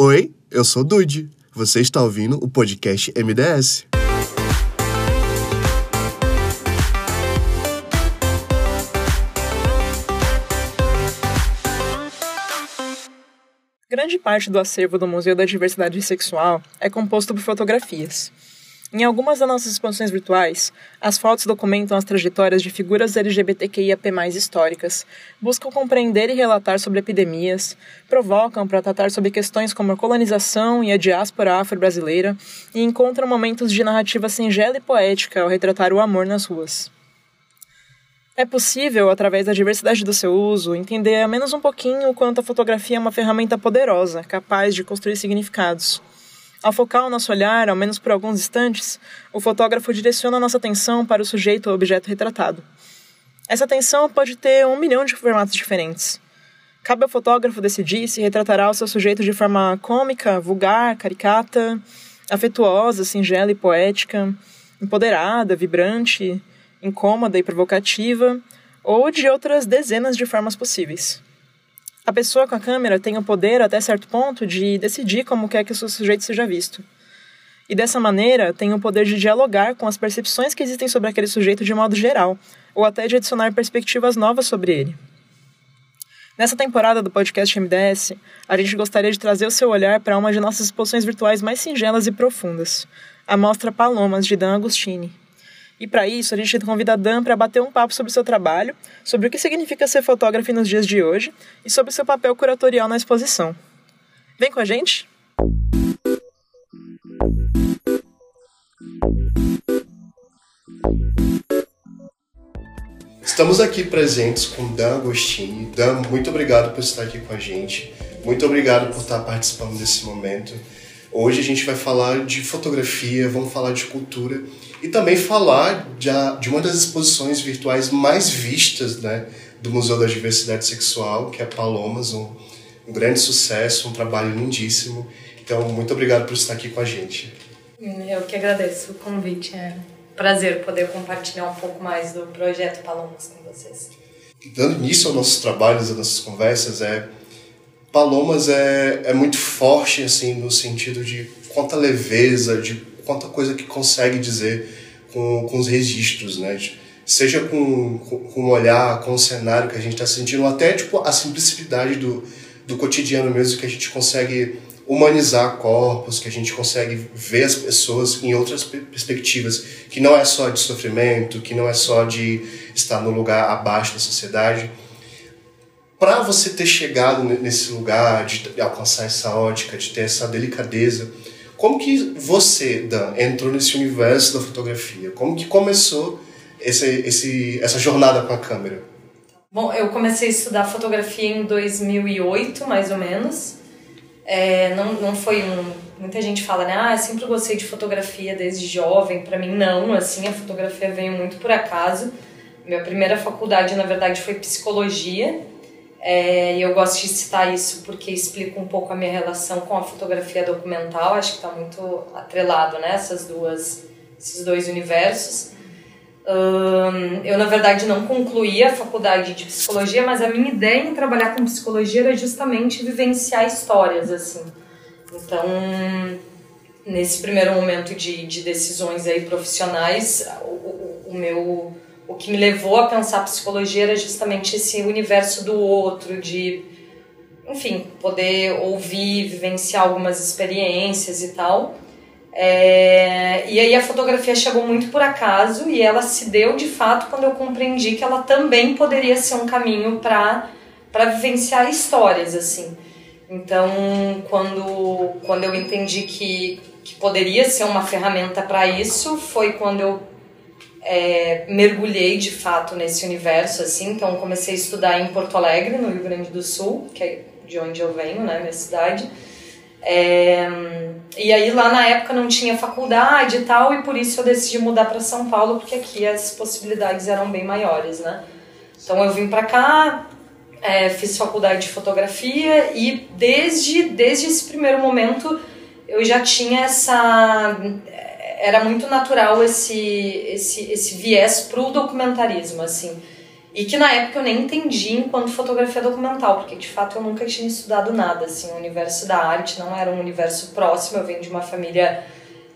Oi, eu sou Dude. Você está ouvindo o podcast MDS. Grande parte do acervo do Museu da Diversidade Sexual é composto por fotografias. Em algumas das nossas exposições virtuais, as fotos documentam as trajetórias de figuras LGBTQIAP+ históricas, buscam compreender e relatar sobre epidemias, provocam para tratar sobre questões como a colonização e a diáspora afro-brasileira e encontram momentos de narrativa singela e poética ao retratar o amor nas ruas. É possível, através da diversidade do seu uso, entender ao menos um pouquinho o quanto a fotografia é uma ferramenta poderosa, capaz de construir significados. Ao focar o nosso olhar, ao menos por alguns instantes, o fotógrafo direciona nossa atenção para o sujeito ou objeto retratado. Essa atenção pode ter um milhão de formatos diferentes. Cabe ao fotógrafo decidir se retratará o seu sujeito de forma cômica, vulgar, caricata, afetuosa, singela e poética, empoderada, vibrante, incômoda e provocativa, ou de outras dezenas de formas possíveis. A pessoa com a câmera tem o poder, até certo ponto, de decidir como quer que o seu sujeito seja visto. E dessa maneira, tem o poder de dialogar com as percepções que existem sobre aquele sujeito de modo geral, ou até de adicionar perspectivas novas sobre ele. Nessa temporada do podcast MDS, a gente gostaria de trazer o seu olhar para uma de nossas exposições virtuais mais singelas e profundas, a mostra Palomas, de Dan Agostini. E para isso, a gente convida a Dan para bater um papo sobre o seu trabalho, sobre o que significa ser fotógrafo nos dias de hoje e sobre o seu papel curatorial na exposição. Vem com a gente? Estamos aqui presentes com Dan Agostini. Dan, muito obrigado por estar aqui com a gente. Muito obrigado por estar participando desse momento. Hoje a gente vai falar de fotografia, vamos falar de cultura e também falar de, de uma das exposições virtuais mais vistas né, do Museu da Diversidade Sexual, que é Palomas, um, um grande sucesso, um trabalho lindíssimo. Então, muito obrigado por estar aqui com a gente. Eu que agradeço o convite. É um prazer poder compartilhar um pouco mais do projeto Palomas com vocês. Dando início aos nossos trabalhos, às nossas conversas, é Palomas é, é muito forte assim no sentido de quanta leveza, de quanta coisa que consegue dizer com, com os registros, né? Seja com, com, com o olhar, com o cenário que a gente está sentindo, até tipo, a simplicidade do, do cotidiano mesmo, que a gente consegue humanizar corpos, que a gente consegue ver as pessoas em outras perspectivas, que não é só de sofrimento, que não é só de estar no lugar abaixo da sociedade. Para você ter chegado nesse lugar, de alcançar essa ótica, de ter essa delicadeza, como que você, Dan, entrou nesse universo da fotografia? Como que começou esse, esse, essa jornada com a câmera? Bom, eu comecei a estudar fotografia em 2008, mais ou menos. É, não, não foi um... Muita gente fala, né? Ah, eu sempre gostei de fotografia desde jovem. Para mim, não. Assim, a fotografia veio muito por acaso. Minha primeira faculdade, na verdade, foi psicologia. É, eu gosto de citar isso porque explica um pouco a minha relação com a fotografia documental. Acho que está muito atrelado, né? Essas duas, esses dois universos. Eu, na verdade, não concluí a faculdade de psicologia, mas a minha ideia em trabalhar com psicologia era justamente vivenciar histórias, assim. Então, nesse primeiro momento de, de decisões aí profissionais, o, o, o meu o que me levou a pensar psicologia era justamente esse universo do outro, de, enfim, poder ouvir, vivenciar algumas experiências e tal. É, e aí a fotografia chegou muito por acaso e ela se deu de fato quando eu compreendi que ela também poderia ser um caminho para para vivenciar histórias assim. Então, quando quando eu entendi que que poderia ser uma ferramenta para isso, foi quando eu é, mergulhei de fato nesse universo, assim, então comecei a estudar em Porto Alegre, no Rio Grande do Sul, que é de onde eu venho, né, minha cidade. É, e aí lá na época não tinha faculdade e tal, e por isso eu decidi mudar para São Paulo, porque aqui as possibilidades eram bem maiores, né. Então eu vim para cá, é, fiz faculdade de fotografia e desde, desde esse primeiro momento eu já tinha essa era muito natural esse, esse, esse viés pro documentarismo, assim. E que na época eu nem entendi enquanto fotografia documental, porque de fato eu nunca tinha estudado nada, assim, o universo da arte não era um universo próximo, eu venho de uma família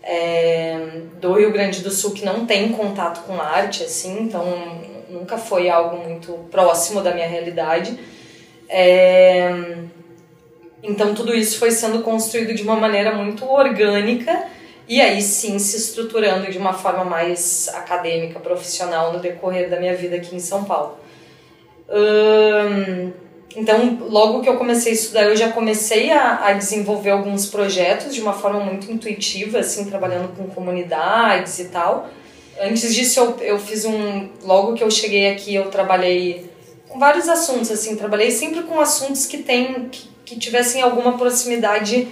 é, do Rio Grande do Sul que não tem contato com arte, assim, então nunca foi algo muito próximo da minha realidade. É, então tudo isso foi sendo construído de uma maneira muito orgânica e aí sim se estruturando de uma forma mais acadêmica, profissional no decorrer da minha vida aqui em São Paulo. Hum, então, logo que eu comecei a estudar, eu já comecei a, a, desenvolver alguns projetos de uma forma muito intuitiva, assim, trabalhando com comunidades e tal. Antes disso, eu, eu fiz um. Logo que eu cheguei aqui, eu trabalhei com vários assuntos, assim, trabalhei sempre com assuntos que, tem, que, que tivessem alguma proximidade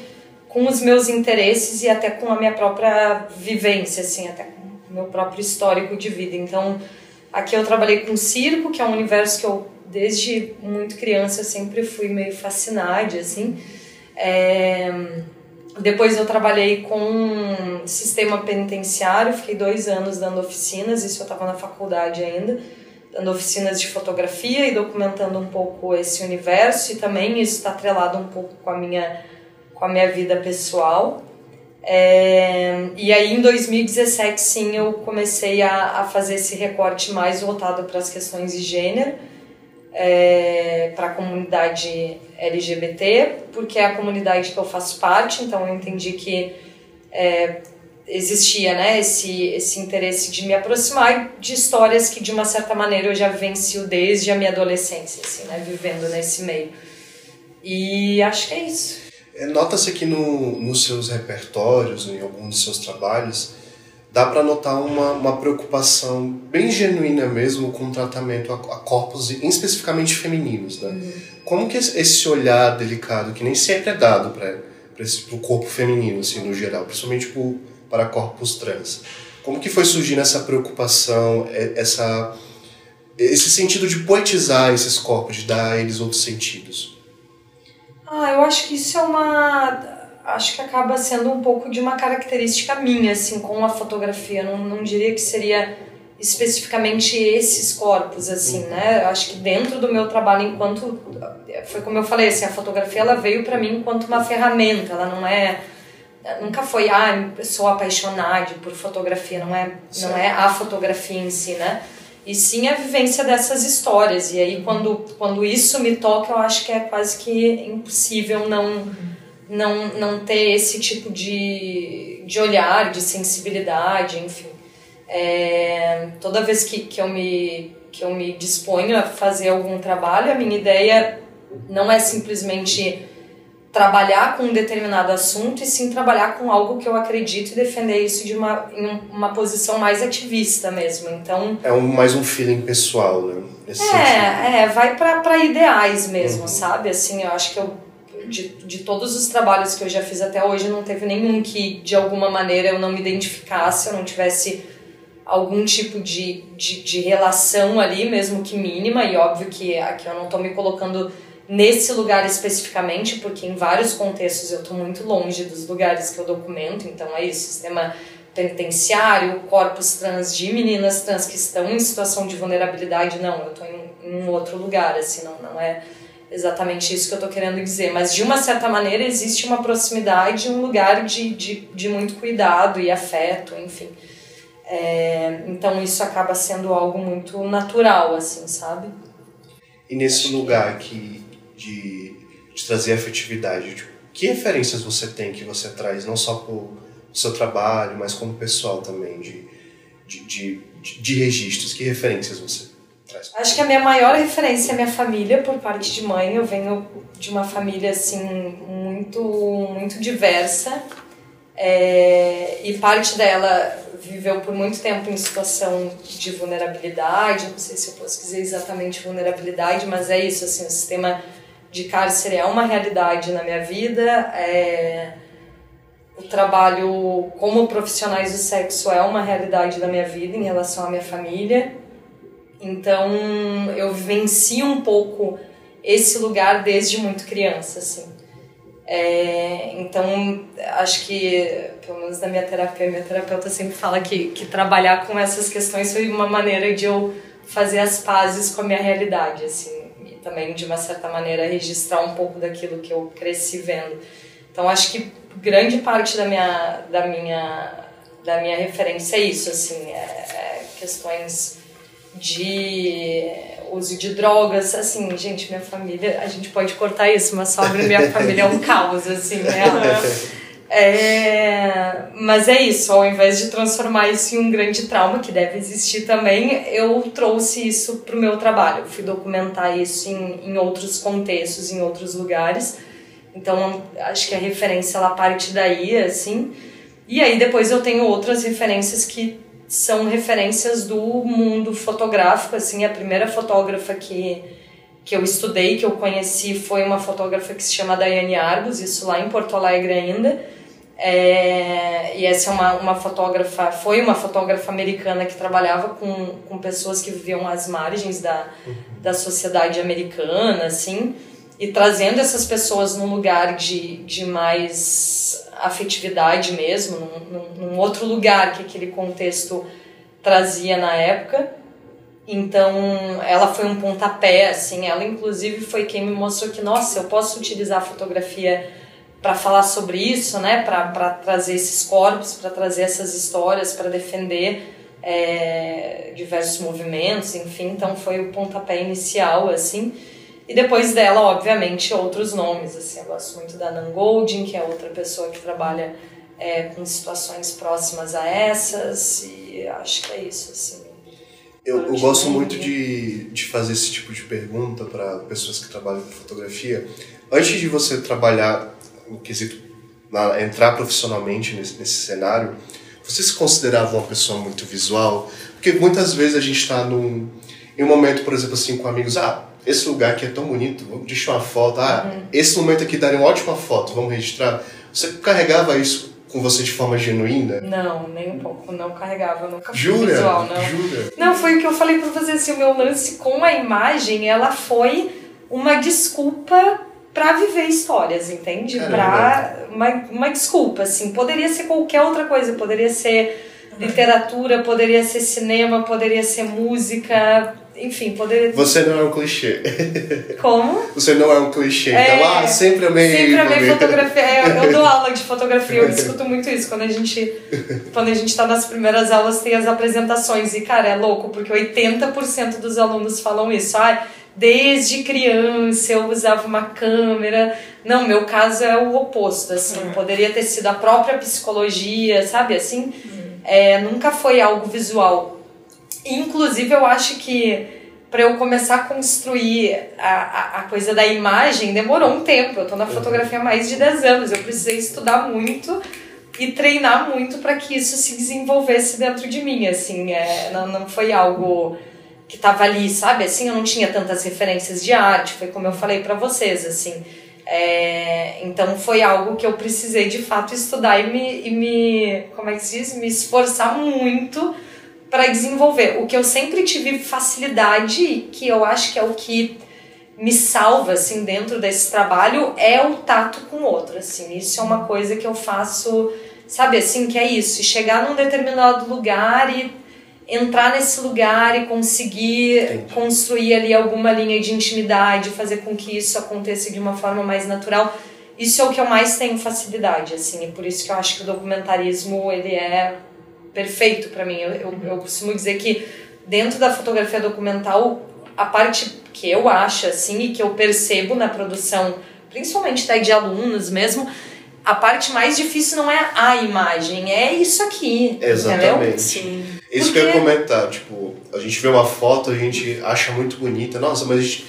com os meus interesses e até com a minha própria vivência, assim, até com o meu próprio histórico de vida. Então, aqui eu trabalhei com circo, que é um universo que eu, desde muito criança, sempre fui meio fascinada, assim. É... Depois eu trabalhei com sistema penitenciário, fiquei dois anos dando oficinas, isso eu estava na faculdade ainda, dando oficinas de fotografia e documentando um pouco esse universo, e também isso está atrelado um pouco com a minha com a minha vida pessoal. É, e aí em 2017 sim eu comecei a, a fazer esse recorte mais voltado para as questões de gênero, é, para a comunidade LGBT, porque é a comunidade que eu faço parte, então eu entendi que é, existia né, esse, esse interesse de me aproximar de histórias que de uma certa maneira eu já vivencio desde a minha adolescência, assim, né, vivendo nesse meio. E acho que é isso. É, nota-se que no, nos seus repertórios, em alguns dos seus trabalhos, dá para notar uma, uma preocupação bem genuína mesmo com o tratamento a, a corpos especificamente femininos, né? Uhum. Como que esse olhar delicado, que nem sempre é dado para o corpo feminino, assim, no geral, principalmente por, para corpos trans, como que foi surgindo essa preocupação, essa, esse sentido de poetizar esses corpos, de dar a eles outros sentidos? Ah, eu acho que isso é uma. Acho que acaba sendo um pouco de uma característica minha, assim, com a fotografia. Não, não diria que seria especificamente esses corpos, assim, né? Eu acho que dentro do meu trabalho enquanto. Foi como eu falei, assim, a fotografia ela veio para mim enquanto uma ferramenta, ela não é. Nunca foi, ah, sou apaixonada por fotografia, não é, não é a fotografia em si, né? E sim a vivência dessas histórias. E aí, quando, quando isso me toca, eu acho que é quase que impossível não, não, não ter esse tipo de, de olhar, de sensibilidade, enfim. É, toda vez que, que, eu me, que eu me disponho a fazer algum trabalho, a minha ideia não é simplesmente trabalhar com um determinado assunto e sim trabalhar com algo que eu acredito e defender isso de uma, em uma posição mais ativista mesmo. Então é um, mais um feeling pessoal, né? Esse é, sentido. é, vai para ideais mesmo, uhum. sabe? Assim, eu acho que eu de, de todos os trabalhos que eu já fiz até hoje, não teve nenhum que de alguma maneira eu não me identificasse, eu não tivesse algum tipo de, de, de relação ali, mesmo que mínima, e óbvio que aqui eu não estou me colocando nesse lugar especificamente, porque em vários contextos eu estou muito longe dos lugares que eu documento, então é isso, sistema penitenciário, corpos trans de meninas trans que estão em situação de vulnerabilidade, não, eu estou em, em, um outro lugar, assim, não, não é exatamente isso que eu estou querendo dizer, mas de uma certa maneira existe uma proximidade, um lugar de, de, de muito cuidado e afeto, enfim. É, então isso acaba sendo algo muito natural, assim, sabe? E nesse lugar que de, de trazer afetividade. Tipo, que referências você tem que você traz, não só para o seu trabalho, mas como pessoal também, de, de, de, de registros? Que referências você traz? Acho que a minha maior referência é a minha família, por parte de mãe. Eu venho de uma família, assim, muito, muito diversa. É, e parte dela viveu por muito tempo em situação de vulnerabilidade, não sei se eu posso dizer exatamente vulnerabilidade, mas é isso, assim, o sistema de cárcere é uma realidade na minha vida. É... O trabalho como profissionais do sexo é uma realidade da minha vida em relação à minha família. Então eu vivencio um pouco esse lugar desde muito criança, assim. É, então, acho que, pelo menos na minha terapia, minha terapeuta sempre fala que, que trabalhar com essas questões foi uma maneira de eu fazer as pazes com a minha realidade, assim, também de uma certa maneira registrar um pouco daquilo que eu cresci vendo. Então acho que grande parte da minha da minha da minha referência é isso, assim, é, é questões de uso de drogas, assim, gente, minha família, a gente pode cortar isso, mas sobre minha família é um caos, assim, né? É, mas é isso, ao invés de transformar isso em um grande trauma, que deve existir também, eu trouxe isso para o meu trabalho. Eu fui documentar isso em, em outros contextos, em outros lugares. Então, acho que a referência ela parte daí, assim. E aí depois eu tenho outras referências que são referências do mundo fotográfico, assim, a primeira fotógrafa que que eu estudei, que eu conheci, foi uma fotógrafa que se chama Daiane Arbus, isso lá em Porto Alegre ainda. É, e essa é uma, uma fotógrafa, foi uma fotógrafa americana que trabalhava com, com pessoas que viviam às margens da, da sociedade americana, assim, e trazendo essas pessoas num lugar de, de mais afetividade mesmo, num, num, num outro lugar que aquele contexto trazia na época. Então, ela foi um pontapé, assim, ela inclusive foi quem me mostrou que, nossa, eu posso utilizar a fotografia para falar sobre isso, né, para trazer esses corpos, para trazer essas histórias, para defender é, diversos movimentos, enfim, então foi o pontapé inicial, assim. E depois dela, obviamente, outros nomes, assim, eu gosto muito da Nan Goldin, que é outra pessoa que trabalha é, com situações próximas a essas, e acho que é isso, assim. Eu, eu gosto muito de, de fazer esse tipo de pergunta para pessoas que trabalham com fotografia. Antes de você trabalhar no quesito na, entrar profissionalmente nesse, nesse cenário, você se considerava uma pessoa muito visual? Porque muitas vezes a gente está num em um momento, por exemplo, assim, com amigos, ah, esse lugar aqui é tão bonito, vamos deixar uma foto, ah, uhum. esse momento aqui daria uma ótima foto, vamos registrar. Você carregava isso com você de forma genuína? Não, nem um pouco, não carregava, nunca Jura? visual, não. Jura? Não, foi o que eu falei pra você, assim, o meu lance com a imagem, ela foi uma desculpa para viver histórias, entende? Para uma, uma desculpa, assim. Poderia ser qualquer outra coisa, poderia ser literatura, poderia ser cinema, poderia ser música, enfim, poderia. Você não é um clichê. Como? Você não é um clichê. É, então, ah, sempre amei. Sempre amei fotografia. É, eu, eu dou aula de fotografia, eu discuto muito isso. Quando a gente, quando a gente tá nas primeiras aulas, tem as apresentações. E, cara, é louco, porque 80% dos alunos falam isso. Ah, desde criança eu usava uma câmera. Não, meu caso é o oposto, assim. Uhum. Poderia ter sido a própria psicologia, sabe? Assim, uhum. é, nunca foi algo visual. Inclusive, eu acho que para eu começar a construir a, a, a, coisa da imagem demorou um tempo. Eu tô na fotografia há mais de 10 anos. Eu precisei estudar muito e treinar muito para que isso se desenvolvesse dentro de mim. Assim, é, não, não foi algo que estava ali, sabe? Assim, eu não tinha tantas referências de arte, foi como eu falei para vocês, assim. É, então foi algo que eu precisei de fato estudar e me, e me como é que se diz? Me esforçar muito para desenvolver. O que eu sempre tive facilidade, que eu acho que é o que me salva assim dentro desse trabalho é o tato com o outro, assim. Isso é uma coisa que eu faço, sabe, assim, que é isso, e chegar num determinado lugar e entrar nesse lugar e conseguir Entendi. construir ali alguma linha de intimidade, fazer com que isso aconteça de uma forma mais natural. Isso é o que eu mais tenho facilidade, assim, e por isso que eu acho que o documentarismo ele é perfeito para mim. Eu, eu, eu costumo dizer que dentro da fotografia documental, a parte que eu acho, assim, e que eu percebo na produção, principalmente daí de alunos mesmo, a parte mais difícil não é a imagem, é isso aqui. Exatamente. Entendeu? Sim. Isso Porque... que eu ia comentar, tipo, a gente vê uma foto, a gente acha muito bonita, nossa, mas gente,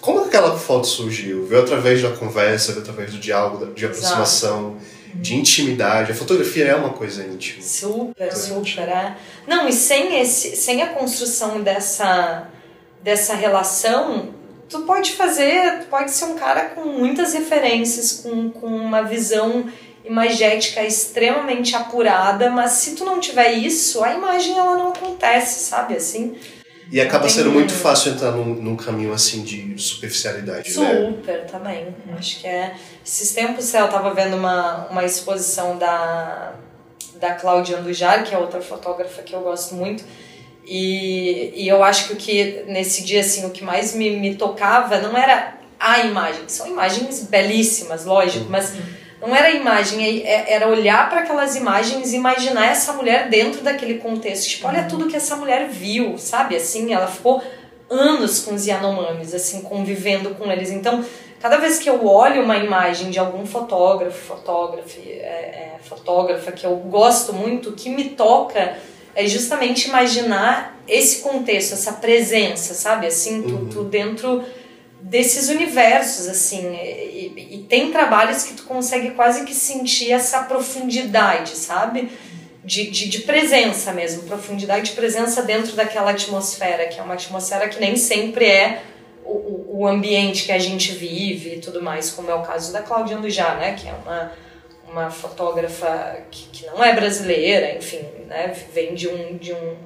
como aquela foto surgiu? Veio através da conversa, veio através do diálogo, de aproximação, Exato. de intimidade. A fotografia é uma coisa íntima. Super, super, é. Não, e sem, esse, sem a construção dessa, dessa relação, tu pode fazer, tu pode ser um cara com muitas referências, com, com uma visão imagética extremamente apurada, mas se tu não tiver isso, a imagem ela não acontece, sabe assim? E acaba sendo muito fácil entrar num, num caminho assim de superficialidade, Super, né? Super, também. Acho que é. Esses tempos eu tava vendo uma, uma exposição da, da Cláudia Andujar, que é outra fotógrafa que eu gosto muito, E, e eu acho que o que, nesse dia, assim, o que mais me, me tocava não era a imagem, são imagens belíssimas, lógico, mas não era imagem, é, era olhar para aquelas imagens e imaginar essa mulher dentro daquele contexto. Tipo, olha tudo que essa mulher viu, sabe? Assim, ela ficou anos com os Yanomamis, assim, convivendo com eles. Então, cada vez que eu olho uma imagem de algum fotógrafo, fotógrafa, é, é, fotógrafa que eu gosto muito, o que me toca é justamente imaginar esse contexto, essa presença, sabe? Assim, tu, uhum. tu dentro desses universos, assim. E, tem trabalhos que tu consegue quase que sentir essa profundidade, sabe? De, de, de, presença mesmo, profundidade de presença dentro daquela atmosfera, que é uma atmosfera que nem sempre é o, o ambiente que a gente vive e tudo mais, como é o caso da Cláudia Andujá, né? Que é uma uma fotógrafa que, que não é brasileira, enfim, né, vem de um, de um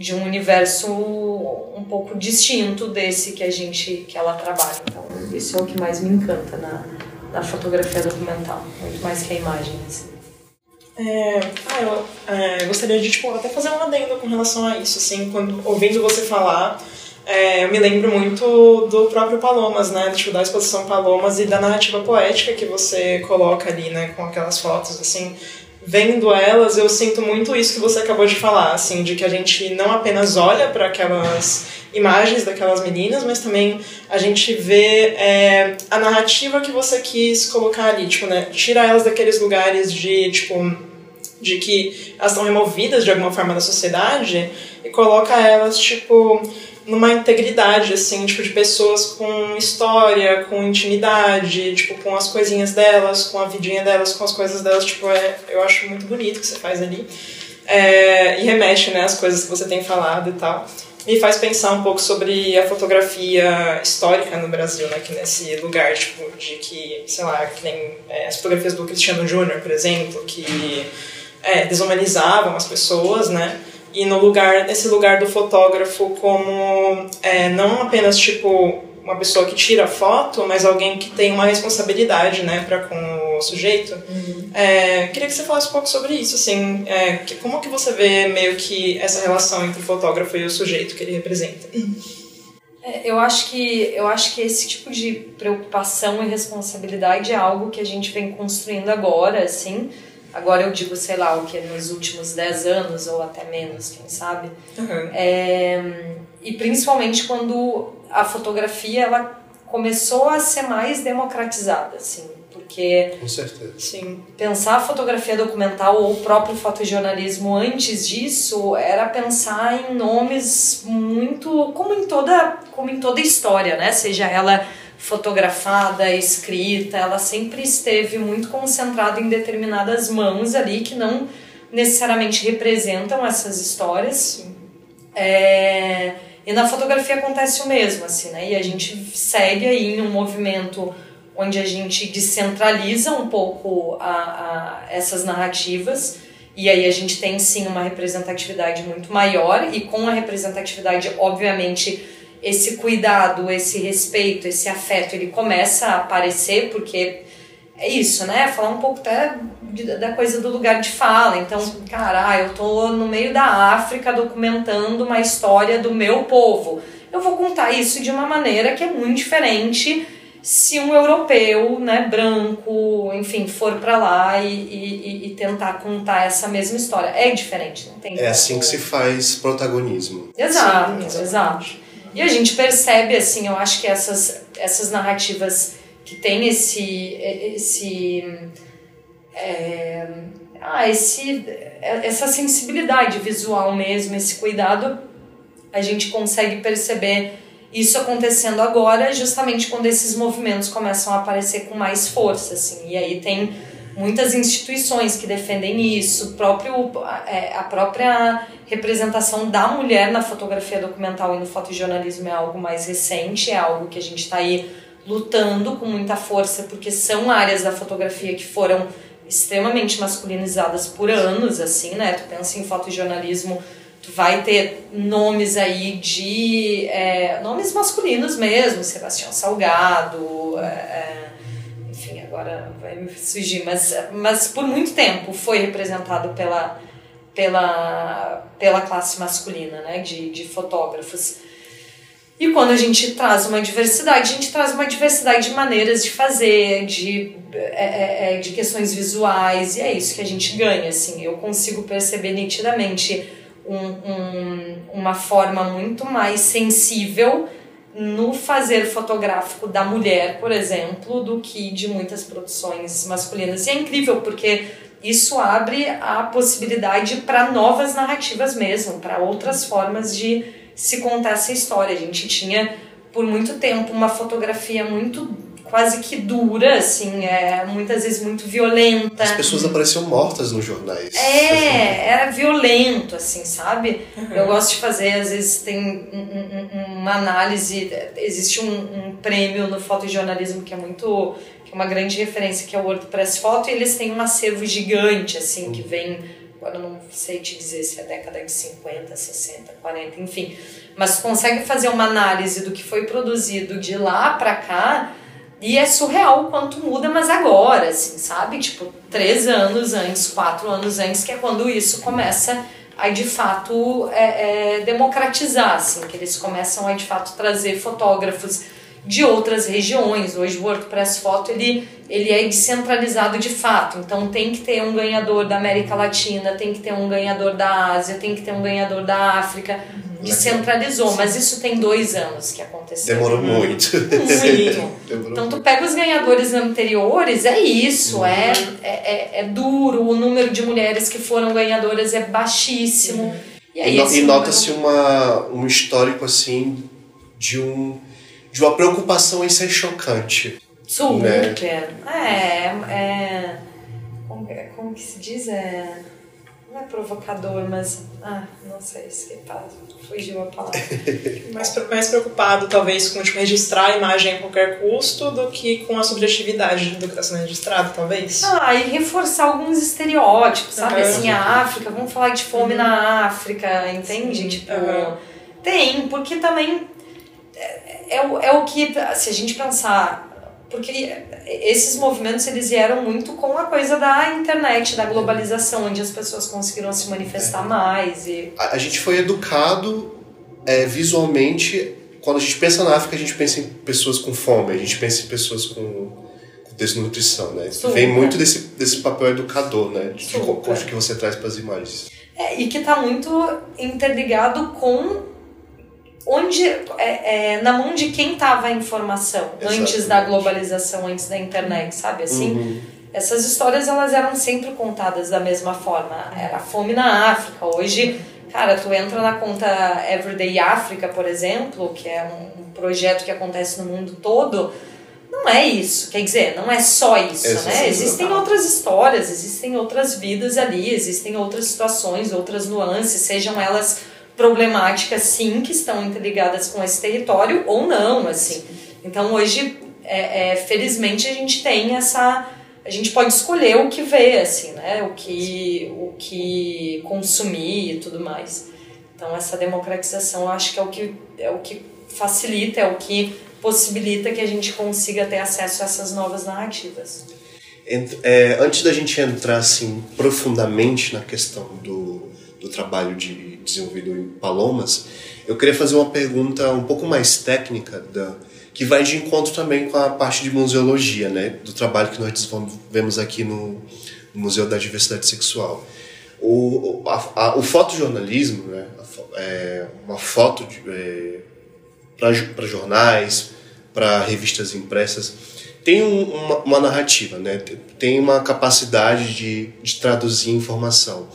de um universo um pouco distinto desse que a gente que ela trabalha. Então, isso é o que mais me encanta na, na fotografia documental, muito mais que a imagem. Assim. É, ah, eu é, gostaria de tipo, até fazer um adendo com relação a isso, assim, quando ouvindo você falar, é, eu me lembro muito do próprio Palomas, né? Tipo, da exposição Palomas e da narrativa poética que você coloca ali, né? Com aquelas fotos, assim. Vendo elas, eu sinto muito isso que você acabou de falar, assim, de que a gente não apenas olha para aquelas imagens daquelas meninas, mas também a gente vê é, a narrativa que você quis colocar ali, tipo, né? Tira elas daqueles lugares de, tipo, de que elas estão removidas de alguma forma da sociedade e coloca elas, tipo numa integridade, assim, tipo, de pessoas com história, com intimidade, tipo, com as coisinhas delas, com a vidinha delas, com as coisas delas, tipo, é, eu acho muito bonito que você faz ali. É, e remete, né, as coisas que você tem falado e tal. Me faz pensar um pouco sobre a fotografia histórica no Brasil, né, que nesse lugar, tipo, de que, sei lá, que nem é, as fotografias do Cristiano Júnior, por exemplo, que é, desumanizavam as pessoas, né, e no lugar nesse lugar do fotógrafo como é, não apenas tipo uma pessoa que tira foto, mas alguém que tem uma responsabilidade, né, para com o sujeito. Uhum. É, queria que você falasse um pouco sobre isso, assim, é, que, como que você vê meio que essa relação entre o fotógrafo e o sujeito que ele representa? É, eu acho que eu acho que esse tipo de preocupação e responsabilidade é algo que a gente vem construindo agora, assim Agora eu digo, sei lá, o que nos últimos 10 anos ou até menos, quem sabe. Uhum. É, e principalmente quando a fotografia ela começou a ser mais democratizada, assim, porque com certeza. Sim, pensar a fotografia documental ou o próprio fotojornalismo antes disso era pensar em nomes muito como em toda como em toda história, né? Seja ela fotografada, escrita, ela sempre esteve muito concentrada em determinadas mãos ali que não necessariamente representam essas histórias. É, e na fotografia acontece o mesmo, assim, né? E a gente segue aí em um movimento onde a gente descentraliza um pouco a, a, essas narrativas e aí a gente tem sim uma representatividade muito maior e com a representatividade, obviamente, esse cuidado, esse respeito, esse afeto, ele começa a aparecer porque é isso, né? Falar um pouco até da coisa do lugar de fala. Então, cara, ah, eu tô no meio da África documentando uma história do meu povo. Eu vou contar isso de uma maneira que é muito diferente se um europeu, né, branco, enfim, for para lá e, e, e, tentar contar essa mesma história. É diferente, não tem É assim que se faz protagonismo. Exato, Sim, exato. E a gente percebe, assim, eu acho que essas, essas narrativas que têm esse. esse é, ah, esse, essa sensibilidade visual mesmo, esse cuidado, a gente consegue perceber isso acontecendo agora, justamente quando esses movimentos começam a aparecer com mais força, assim. E aí tem muitas instituições que defendem isso, próprio, é, a própria representação da mulher na fotografia documental e no fotojornalismo é algo mais recente, é algo que a gente está aí lutando com muita força, porque são áreas da fotografia que foram extremamente masculinizadas por anos, assim, né? Tu pensa em fotojornalismo, tu vai ter nomes aí de... É, nomes masculinos mesmo, Sebastião Salgado... É, é agora vai me surgir, mas, mas por muito tempo foi representado pela, pela, pela classe masculina, né, de, de fotógrafos. E quando a gente traz uma diversidade, a gente traz uma diversidade de maneiras de fazer, de, é, é, é, de questões visuais, e é isso que a gente ganha. Assim. Eu consigo perceber nitidamente um, um, uma forma muito mais sensível no fazer fotográfico da mulher, por exemplo, do que de muitas produções masculinas. E é incrível porque isso abre a possibilidade para novas narrativas mesmo, para outras formas de se contar essa história. A gente tinha por muito tempo uma fotografia muito quase que dura, assim, é, muitas vezes muito violenta. As pessoas apareciam mortas nos jornais. É, era violento, assim, sabe? Uhum. Eu gosto de fazer, às vezes tem um, um, uma análise, existe um, um, prêmio no fotojornalismo que é muito, que é uma grande referência, que é o WordPress Photo, e eles têm um acervo gigante, assim, que vem agora eu não sei te dizer se é década de 50, 60, 40, enfim, mas consegue fazer uma análise do que foi produzido de lá para cá e é surreal o quanto muda, mas agora, assim, sabe? Tipo, três anos antes, quatro anos antes, que é quando isso começa a de fato é, é, democratizar, assim, que eles começam a de fato trazer fotógrafos de outras regiões. Hoje o WordPress Photo ele, ele é descentralizado de fato, então tem que ter um ganhador da América Latina, tem que ter um ganhador da Ásia, tem que ter um ganhador da África. Uhum. Descentralizou, mas isso tem dois anos que aconteceu. Demorou muito. Muito. então tu pega os ganhadores anteriores, é isso, uhum. é, é, é, duro, o número de mulheres que foram ganhadoras é baixíssimo. Uhum. E, e, e nota-se uma, um histórico assim de um de uma preocupação em ser chocante. Super. Né? É, é. Como, como que se diz? É. Não é provocador, mas. Ah, não sei, esquipado. Fugiu a palavra. mais, mais preocupado, talvez, com tipo, registrar a imagem a qualquer custo do que com a subjetividade do que está sendo registrado, talvez. Ah, e reforçar alguns estereótipos, sabe? Uhum. Assim, a África, vamos falar de fome uhum. na África, entende? Sim. Tipo. Uhum. Tem, porque também é, é, o, é o que, se a gente pensar, porque esses movimentos eles vieram muito com a coisa da internet, da globalização, onde as pessoas conseguiram se manifestar é. mais. E... A, a, gente foi educado é, visualmente, quando a gente pensa na África, a gente pensa em pessoas com fome, a gente pensa em pessoas com, com desnutrição, né? Super. Vem muito desse, desse papel educador, né? De, de que você traz para as imagens. É, e que está muito interligado com onde é, é, na mão de quem estava a informação Exatamente. antes da globalização, antes da internet, sabe assim? Uhum. Essas histórias elas eram sempre contadas da mesma forma. Era a fome na África. Hoje, cara, tu entra na conta Everyday Africa, por exemplo, que é um, um projeto que acontece no mundo todo. Não é isso, quer dizer, não é só isso, né? Existem outras histórias, existem outras vidas ali, existem outras situações, outras nuances, sejam elas problemáticas, sim, que estão interligadas com esse território ou não, assim. Então, hoje, é, é, felizmente, a gente tem essa... A gente pode escolher o que ver, assim, né? O que, o que consumir e tudo mais. Então, essa democratização, eu acho que é o que, é o que facilita, é o que possibilita que a gente consiga ter acesso a essas novas narrativas. É, antes da gente entrar assim profundamente na questão do, do trabalho de desenvolvido em Palomas, eu queria fazer uma pergunta um pouco mais técnica, da, que vai de encontro também com a parte de museologia, né, do trabalho que nós desenvolvemos aqui no, Museu da Diversidade Sexual. O, a, a, o fotojornalismo, né, é uma foto é, para jornais, para revistas impressas, tem um, uma, uma, narrativa, né? tem uma capacidade de, de traduzir informação.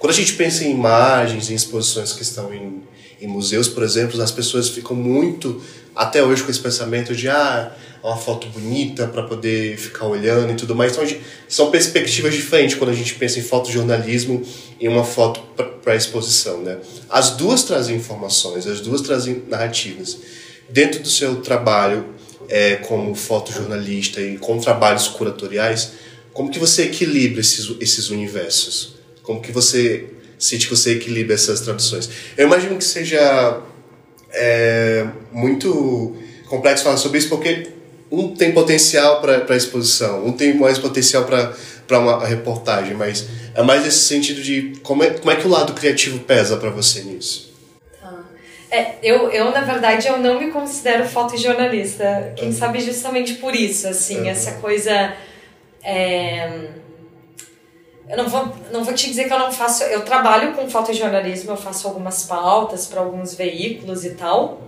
Quando a gente pensa em imagens, em exposições que estão em, em museus, por exemplo, as pessoas ficam muito, até hoje, com esse pensamento de ah, uma foto bonita para poder ficar olhando e tudo mais. Então, gente, são perspectivas diferentes quando a gente pensa em fotojornalismo e uma foto para exposição. Né? As duas trazem informações, as duas trazem narrativas. Dentro do seu trabalho é, como fotojornalista e com trabalhos curatoriais, como que você equilibra esses, esses universos? Como que você sente que você equilibra essas traduções? Eu imagino que seja é, muito complexo falar sobre isso, porque um tem potencial para exposição, um tem mais potencial para uma reportagem, mas é mais esse sentido de como é, como é que o lado criativo pesa para você nisso? Tá. É, eu, eu, na verdade, eu não me considero fotojornalista. Quem sabe justamente por isso, assim, essa coisa... É, eu não vou, não vou te dizer que eu não faço... Eu trabalho com fotojornalismo, eu faço algumas pautas para alguns veículos e tal.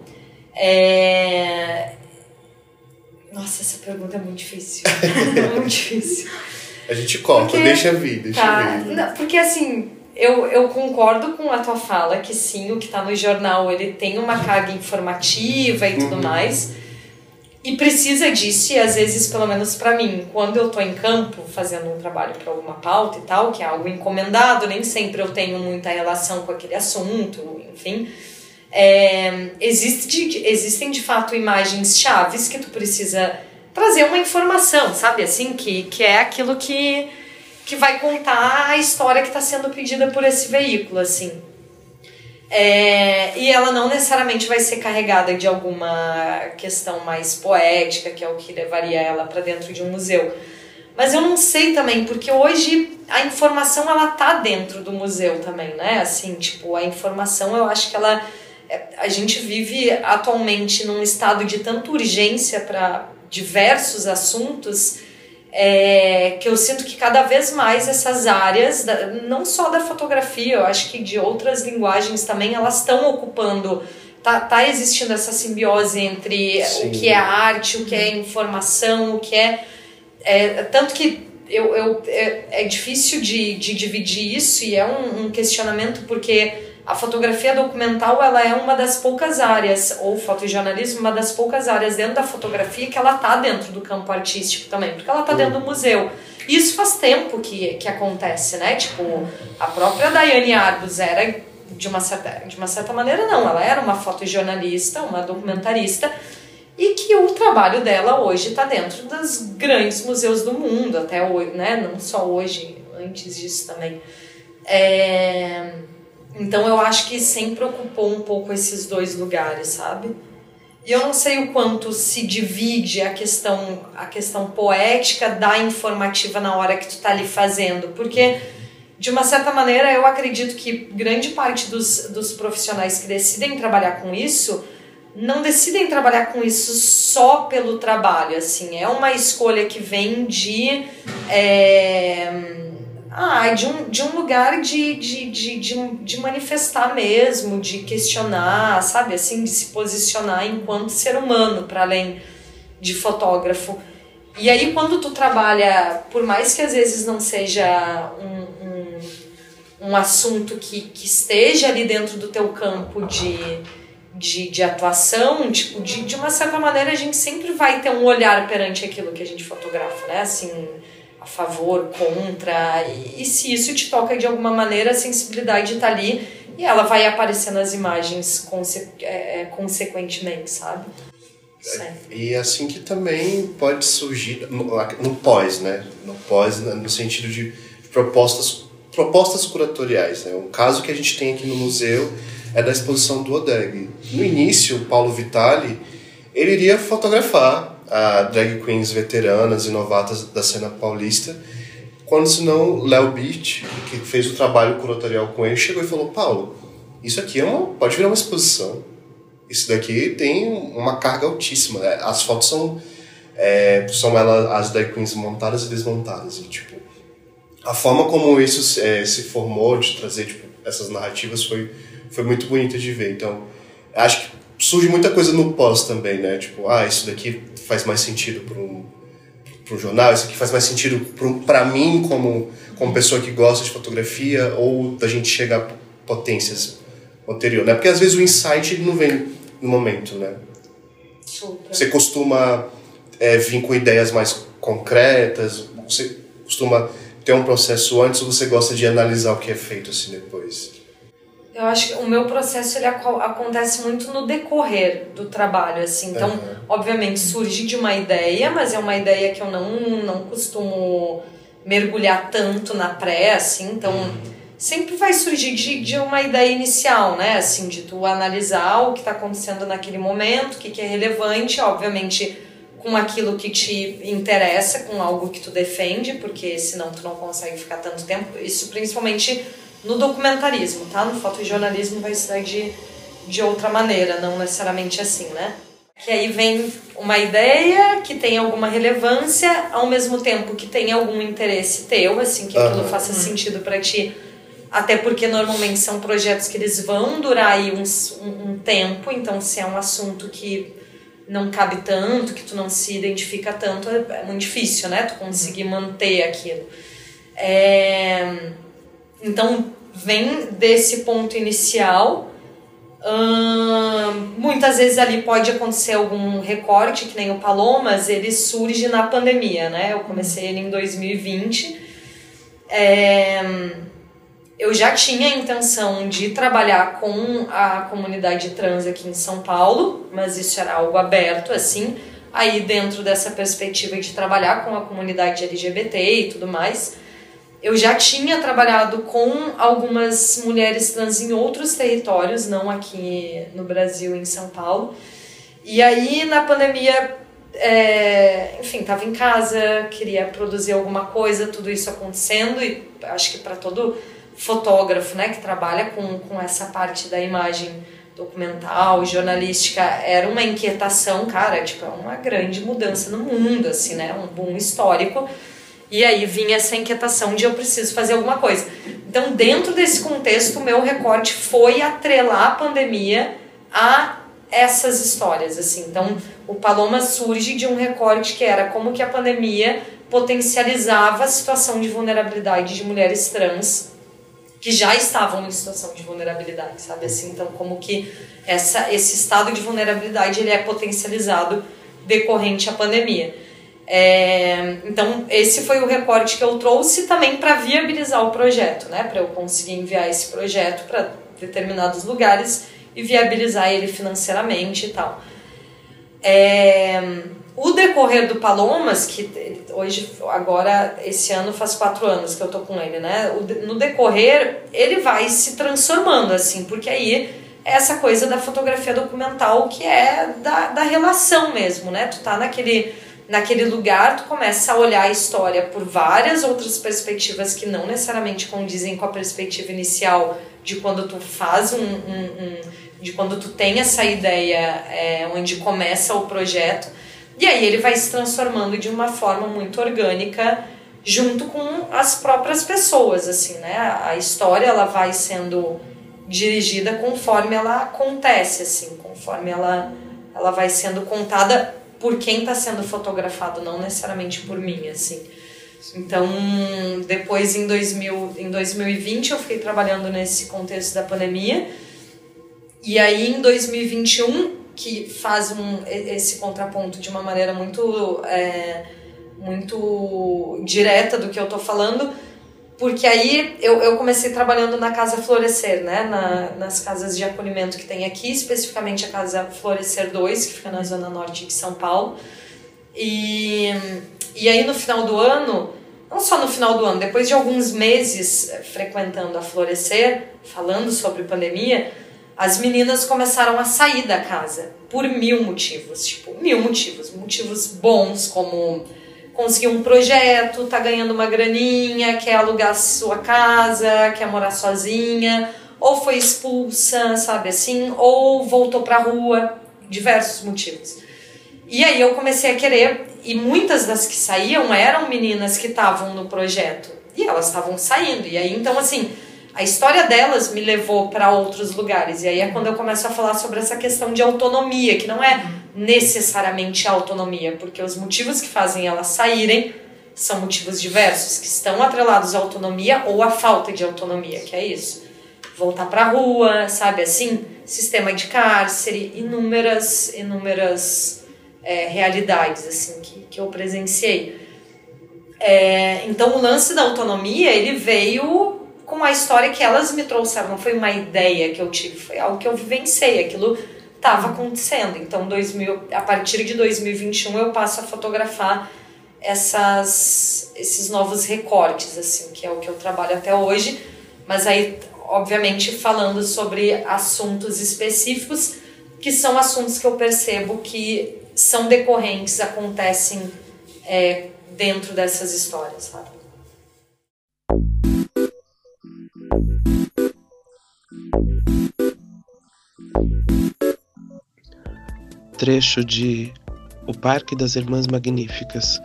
É, nossa, essa pergunta é muito difícil. é muito difícil. A gente corta, porque, deixa vir, deixa tá, vir. Não, porque assim, eu, eu concordo com a tua fala que sim, o que está no jornal ele tem uma carga informativa e tudo uhum. mais. E precisa disso, e às vezes, pelo menos para mim, quando eu tô em campo fazendo um trabalho para alguma pauta e tal, que é algo encomendado, nem sempre eu tenho muita relação com aquele assunto, enfim. É, existe, existem de fato imagens chaves que tu precisa trazer uma informação, sabe? Assim, que, que é aquilo que, que vai contar a história que está sendo pedida por esse veículo, assim. É, e ela não necessariamente vai ser carregada de alguma questão mais poética, que é o que levaria ela para dentro de um museu. Mas eu não sei também, porque hoje a informação ela tá dentro do museu também, né? Assim, tipo, a informação eu acho que ela a gente vive atualmente num estado de tanta urgência para diversos assuntos é, que eu sinto que cada vez mais essas áreas, não só da fotografia, eu acho que de outras linguagens também, elas estão ocupando tá, tá existindo essa simbiose entre Sim. o que é arte, o que é informação, o que é. é tanto que eu, eu, é, é difícil de, de dividir isso e é um, um questionamento porque a fotografia documental ela é uma das poucas áreas, ou fotojornalismo, uma das poucas áreas dentro da fotografia que ela tá dentro do campo artístico também, porque ela tá dentro do museu. Isso faz tempo que, que acontece, né? Tipo, a própria Daiane Arbus era, de uma, certa, de uma certa maneira, não, ela era uma fotojornalista, uma documentarista, e que o trabalho dela hoje está dentro dos grandes museus do mundo, até hoje, né? Não só hoje, antes disso também. É então eu acho que sempre ocupou um pouco esses dois lugares, sabe? E eu não sei o quanto se divide a questão a questão poética da informativa na hora que tu tá ali fazendo, porque de uma certa maneira eu acredito que grande parte dos, dos profissionais que decidem trabalhar com isso não decidem trabalhar com isso só pelo trabalho, assim, é uma escolha que vem de é, ah, de um, de um lugar de, de, de, de, de manifestar mesmo, de questionar, sabe? Assim, de se posicionar enquanto ser humano, para além de fotógrafo. E aí, quando tu trabalha, por mais que às vezes não seja um, um, um assunto que, que esteja ali dentro do teu campo de, de, de atuação, tipo, de, de uma certa maneira a gente sempre vai ter um olhar perante aquilo que a gente fotografa, né? Assim, a favor, contra, e, e, se isso te toca de alguma maneira, a sensibilidade está ali e ela vai aparecer nas imagens conse é, é consequentemente, sabe? É, e assim que também pode surgir no, no pós, né? No pós, no sentido de propostas, propostas curatoriais. Né? Um caso que a gente tem aqui no museu é da exposição do Odeg. No início, o Paulo Vitali ele iria fotografar a drag queens veteranas e novatas da cena paulista. Quando senão Léo Beach, que fez o trabalho curatorial com ele, chegou e falou: Paulo, isso aqui é uma, pode virar uma exposição. Isso daqui tem uma carga altíssima. Né? As fotos são, é, são ela, as drag queens montadas e desmontadas. E, tipo, a forma como isso é, se formou, de trazer tipo, essas narrativas, foi, foi muito bonita de ver. Então, acho que surge muita coisa no pós também, né? Tipo, ah, isso daqui faz mais sentido para um, um jornal, isso aqui faz mais sentido para mim como, como pessoa que gosta de fotografia ou da gente chegar a potências anterior, né? Porque às vezes o insight não vem no momento, né? Super. Você costuma é, vir com ideias mais concretas, você costuma ter um processo antes ou você gosta de analisar o que é feito assim depois? Eu acho que o meu processo ele acontece muito no decorrer do trabalho, assim. Então, uhum. obviamente, surge de uma ideia, mas é uma ideia que eu não, não costumo mergulhar tanto na pré, assim. Então, uhum. sempre vai surgir de, de uma ideia inicial, né? Assim, de tu analisar o que está acontecendo naquele momento, o que, que é relevante, obviamente com aquilo que te interessa, com algo que tu defende, porque senão tu não consegue ficar tanto tempo. Isso principalmente no documentarismo, tá? No fotojornalismo vai ser de, de outra maneira, não necessariamente assim, né? Que aí vem uma ideia que tem alguma relevância, ao mesmo tempo que tem algum interesse teu, assim, que aquilo uhum. faça sentido para ti. Até porque normalmente são projetos que eles vão durar aí uns, um, um tempo, então se é um assunto que não cabe tanto, que tu não se identifica tanto, é, é muito difícil, né? Tu conseguir manter aquilo. É... Então, vem desse ponto inicial. Hum, muitas vezes ali pode acontecer algum recorte, que nem o Palomas, ele surge na pandemia, né? Eu comecei ele em 2020. É eu já tinha a intenção de trabalhar com a comunidade trans aqui em São Paulo, mas isso era algo aberto, assim. Aí, dentro dessa perspectiva de trabalhar com a comunidade LGBT e tudo mais, eu já tinha trabalhado com algumas mulheres trans em outros territórios, não aqui no Brasil, em São Paulo. E aí, na pandemia, é, enfim, estava em casa, queria produzir alguma coisa, tudo isso acontecendo, e acho que para todo fotógrafo, né, que trabalha com, com essa parte da imagem documental, jornalística, era uma inquietação, cara, tipo, é uma grande mudança no mundo, assim, né, um boom histórico. E aí vinha essa inquietação de eu preciso fazer alguma coisa. Então, dentro desse contexto, o meu recorte foi atrelar a pandemia a essas histórias, assim. Então, o Paloma surge de um recorte que era como que a pandemia potencializava a situação de vulnerabilidade de mulheres trans que já estavam em situação de vulnerabilidade, sabe assim? Então, como que essa, esse estado de vulnerabilidade ele é potencializado decorrente à pandemia. É, então, esse foi o recorte que eu trouxe também para viabilizar o projeto, né? Para eu conseguir enviar esse projeto para determinados lugares e viabilizar ele financeiramente e tal. É, o decorrer do Palomas, que hoje, agora, esse ano faz quatro anos que eu tô com ele, né? No decorrer, ele vai se transformando, assim, porque aí é essa coisa da fotografia documental que é da, da relação mesmo, né? Tu tá naquele, naquele lugar, tu começa a olhar a história por várias outras perspectivas que não necessariamente condizem com a perspectiva inicial de quando tu faz um, um, um de quando tu tem essa ideia é, onde começa o projeto e aí ele vai se transformando de uma forma muito orgânica junto com as próprias pessoas, assim, né? A história ela vai sendo dirigida conforme ela acontece, assim, conforme ela, ela vai sendo contada por quem está sendo fotografado, não necessariamente por mim, assim. Então, depois em, 2000, em 2020 eu fiquei trabalhando nesse contexto da pandemia. E aí em 2021 que faz um, esse contraponto de uma maneira muito, é, muito direta do que eu tô falando, porque aí eu, eu comecei trabalhando na Casa Florescer, né? Na, nas casas de acolhimento que tem aqui, especificamente a Casa Florescer 2, que fica na zona norte de São Paulo. E, e aí no final do ano, não só no final do ano, depois de alguns meses frequentando a Florescer, falando sobre pandemia, as meninas começaram a sair da casa por mil motivos, tipo, mil motivos, motivos bons como conseguir um projeto, tá ganhando uma graninha, quer alugar sua casa, quer morar sozinha, ou foi expulsa, sabe assim, ou voltou pra rua, diversos motivos. E aí eu comecei a querer, e muitas das que saíam eram meninas que estavam no projeto, e elas estavam saindo, e aí então assim, a história delas me levou para outros lugares. E aí é quando eu começo a falar sobre essa questão de autonomia, que não é necessariamente autonomia, porque os motivos que fazem elas saírem são motivos diversos, que estão atrelados à autonomia ou à falta de autonomia, que é isso. Voltar para a rua, sabe assim? Sistema de cárcere, inúmeras, inúmeras é, realidades assim que, que eu presenciei. É, então o lance da autonomia ele veio com a história que elas me trouxeram. Foi uma ideia que eu tive, foi algo que eu vivenciei. Aquilo estava acontecendo. Então, 2000, a partir de 2021, eu passo a fotografar essas, esses novos recortes, assim, que é o que eu trabalho até hoje. Mas aí, obviamente, falando sobre assuntos específicos, que são assuntos que eu percebo que são decorrentes, acontecem é, dentro dessas histórias, sabe? Trecho de O Parque das Irmãs Magníficas,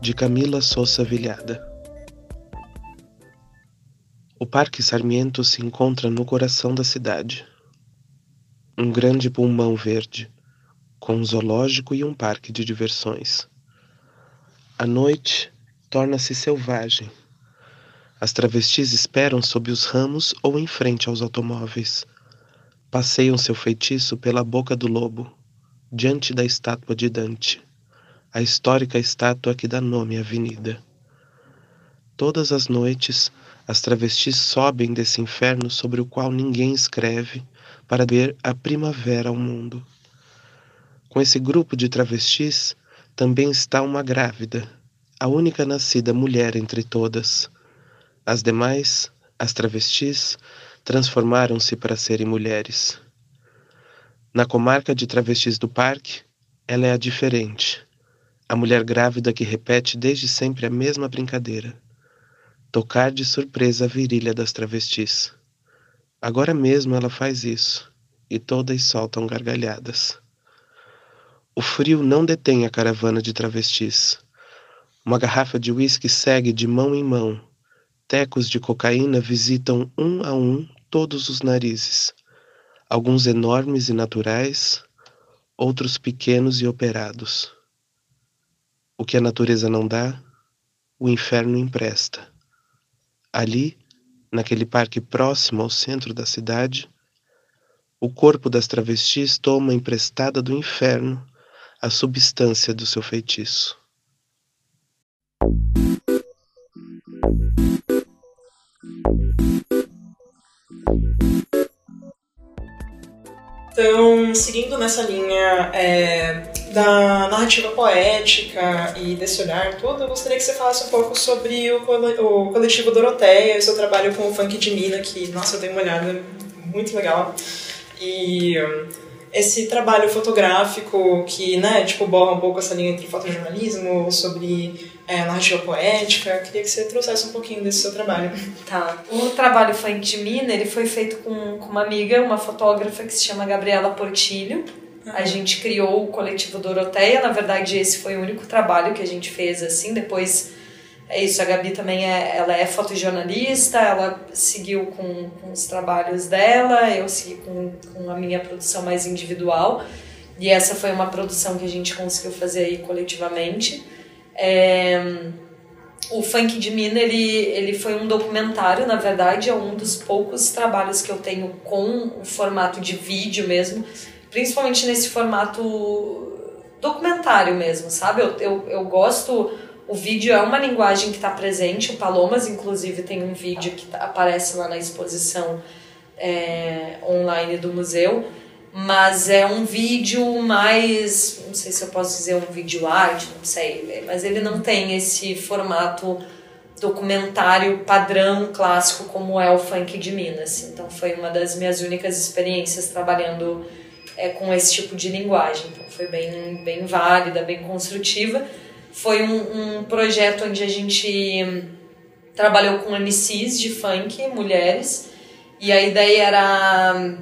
de Camila Souza Vilhada. O Parque Sarmiento se encontra no coração da cidade. Um grande pulmão verde, com um zoológico e um parque de diversões. A noite torna-se selvagem. As travestis esperam sob os ramos ou em frente aos automóveis. Passeiam seu feitiço pela boca do lobo, diante da estátua de Dante, a histórica estátua que dá nome à avenida. Todas as noites, as travestis sobem desse inferno sobre o qual ninguém escreve para ver a primavera ao mundo. Com esse grupo de travestis também está uma grávida, a única nascida mulher entre todas. As demais, as travestis, transformaram-se para serem mulheres. Na comarca de travestis do parque, ela é a diferente, a mulher grávida que repete desde sempre a mesma brincadeira tocar de surpresa a virilha das travestis. Agora mesmo ela faz isso, e todas soltam gargalhadas. O frio não detém a caravana de travestis. Uma garrafa de uísque segue de mão em mão. Tecos de cocaína visitam um a um todos os narizes, alguns enormes e naturais, outros pequenos e operados. O que a natureza não dá, o inferno empresta. Ali, naquele parque próximo ao centro da cidade, o corpo das travestis toma emprestada do inferno a substância do seu feitiço. Então, seguindo nessa linha é, da narrativa poética e desse olhar todo, eu gostaria que você falasse um pouco sobre o, o coletivo Doroteia e seu trabalho com o funk de Mina, que, nossa, eu dei uma olhada muito legal. E esse trabalho fotográfico que, né, tipo, borra um pouco essa linha entre fotojornalismo, sobre é, narrativa poética. Queria que você trouxesse um pouquinho desse seu trabalho. Tá. O trabalho Funk de Mina, ele foi feito com, com uma amiga, uma fotógrafa que se chama Gabriela Portilho. Uhum. A gente criou o coletivo Doroteia. Na verdade, esse foi o único trabalho que a gente fez, assim. Depois, é isso, a Gabi também é, ela é fotojornalista, ela seguiu com, com os trabalhos dela, eu segui com, com a minha produção mais individual. E essa foi uma produção que a gente conseguiu fazer aí coletivamente. É, o Funk de Mina, ele, ele foi um documentário, na verdade, é um dos poucos trabalhos que eu tenho com o formato de vídeo mesmo, principalmente nesse formato documentário mesmo, sabe? Eu, eu, eu gosto. O vídeo é uma linguagem que está presente, o Palomas, inclusive, tem um vídeo que aparece lá na exposição é, online do museu mas é um vídeo mais, não sei se eu posso dizer um vídeo arte, não sei, mas ele não tem esse formato documentário padrão clássico como é o funk de Minas. Então foi uma das minhas únicas experiências trabalhando é, com esse tipo de linguagem. Então foi bem, bem válida, bem construtiva. Foi um, um projeto onde a gente trabalhou com MCs de funk, mulheres, e a ideia era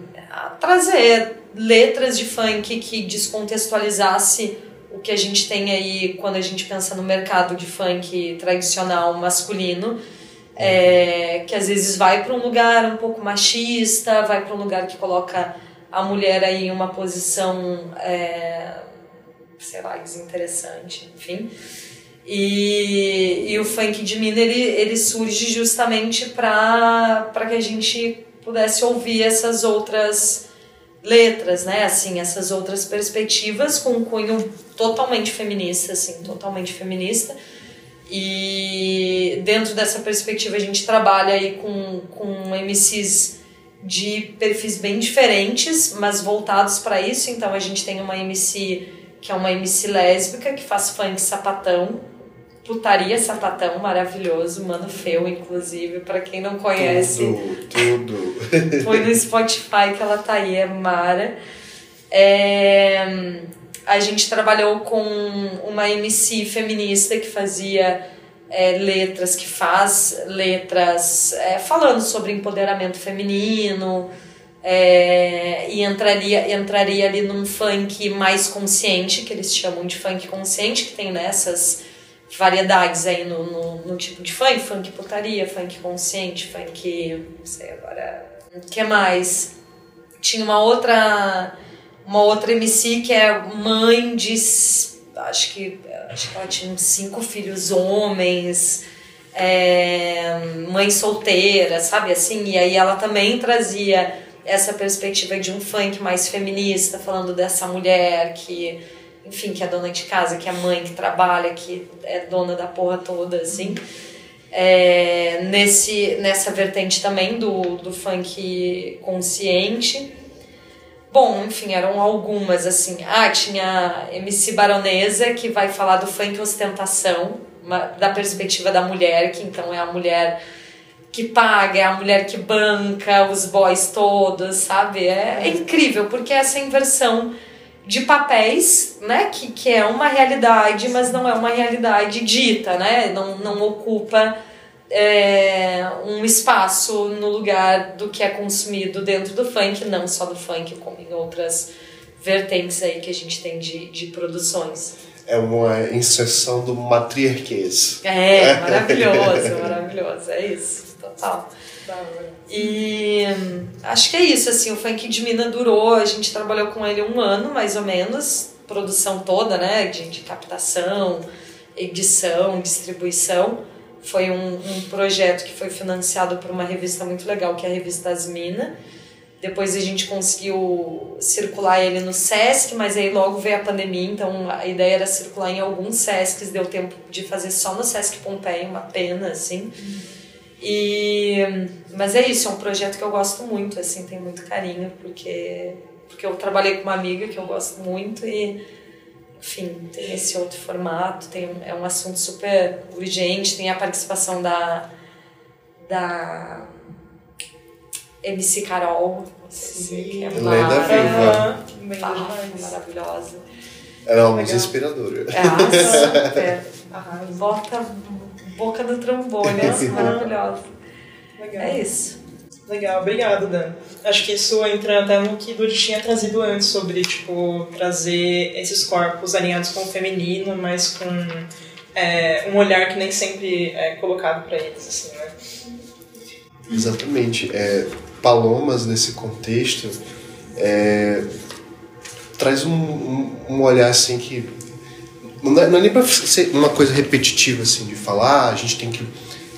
trazer letras de funk que descontextualizasse o que a gente tem aí quando a gente pensa no mercado de funk tradicional masculino, é, que às vezes vai para um lugar um pouco machista, vai para um lugar que coloca a mulher aí em uma posição, é, sei lá, desinteressante, enfim. E, e o funk de mina ele, ele surge justamente para que a gente pudesse ouvir essas outras letras, né? Assim, essas outras perspectivas com um cunho totalmente feminista, assim, totalmente feminista. E dentro dessa perspectiva a gente trabalha aí com, com MCs de perfis bem diferentes, mas voltados para isso. Então a gente tem uma MC que é uma MC lésbica que faz funk sapatão, Putaria Sapatão, maravilhoso, Mano Feu, inclusive, para quem não conhece. Tudo, tudo. Foi no Spotify que ela tá aí, é Mara. É... a gente trabalhou com uma MC feminista que fazia é, letras, que faz letras é, falando sobre empoderamento feminino, é, e entraria, entraria ali num funk mais consciente, que eles chamam de funk consciente, que tem nessas variedades aí no, no, no, tipo de funk, funk putaria, funk consciente, funk. não sei agora. O que mais? Tinha uma outra. Uma outra MC que é mãe de. Acho que, acho que ela tinha cinco filhos homens, é, mãe solteira, sabe assim? E aí ela também trazia essa perspectiva de um funk mais feminista, falando dessa mulher que, enfim, que é dona de casa, que é mãe, que trabalha, que é dona da porra toda, assim. É, nesse, nessa vertente também do, do funk consciente. Bom, enfim, eram algumas, assim. Ah, tinha MC Baronesa, que vai falar do funk ostentação, uma, da perspectiva da mulher, que então é a mulher que paga, é a mulher que banca os boys todos, sabe? É, é incrível, porque essa inversão de papéis, né, que, que é uma realidade, mas não é uma realidade dita, né? Não, não ocupa é, um espaço no lugar do que é consumido dentro do funk, não só do funk, como em outras vertentes aí que a gente tem de, de produções. É uma inserção do matriarquês. É, maravilhoso, maravilhoso, é isso total. E acho que é isso, assim, o funk de Mina durou, a gente trabalhou com ele um ano, mais ou menos, produção toda, né, de, de captação, edição, distribuição. Foi um, um projeto que foi financiado por uma revista muito legal, que é a revista Asmina. Depois a gente conseguiu circular ele no Sesc, mas aí logo veio a pandemia, então a ideia era circular em alguns Sescs, deu tempo de fazer só no Sesc Pompeia, uma pena, assim. E, mas é isso, é um projeto que eu gosto muito, assim, tenho muito carinho, porque, porque eu trabalhei com uma amiga que eu gosto muito e, enfim, tem esse outro formato, tem, é um assunto super urgente, tem a participação da, da MC Carol, assim, que é Lenda viva. maravilhosa. Ela é uma música inspiradora. É, super. Bota boca do trombone, é maravilhosa. Legal. É isso. Legal, obrigado, Dan. Acho que isso entra até no que Dudu tinha trazido antes sobre, tipo, trazer esses corpos alinhados com o feminino, mas com é, um olhar que nem sempre é colocado para eles, assim, né? Exatamente. É, Palomas, nesse contexto, é, traz um, um, um olhar, assim, que não é, não é nem para ser uma coisa repetitiva assim de falar, a gente tem que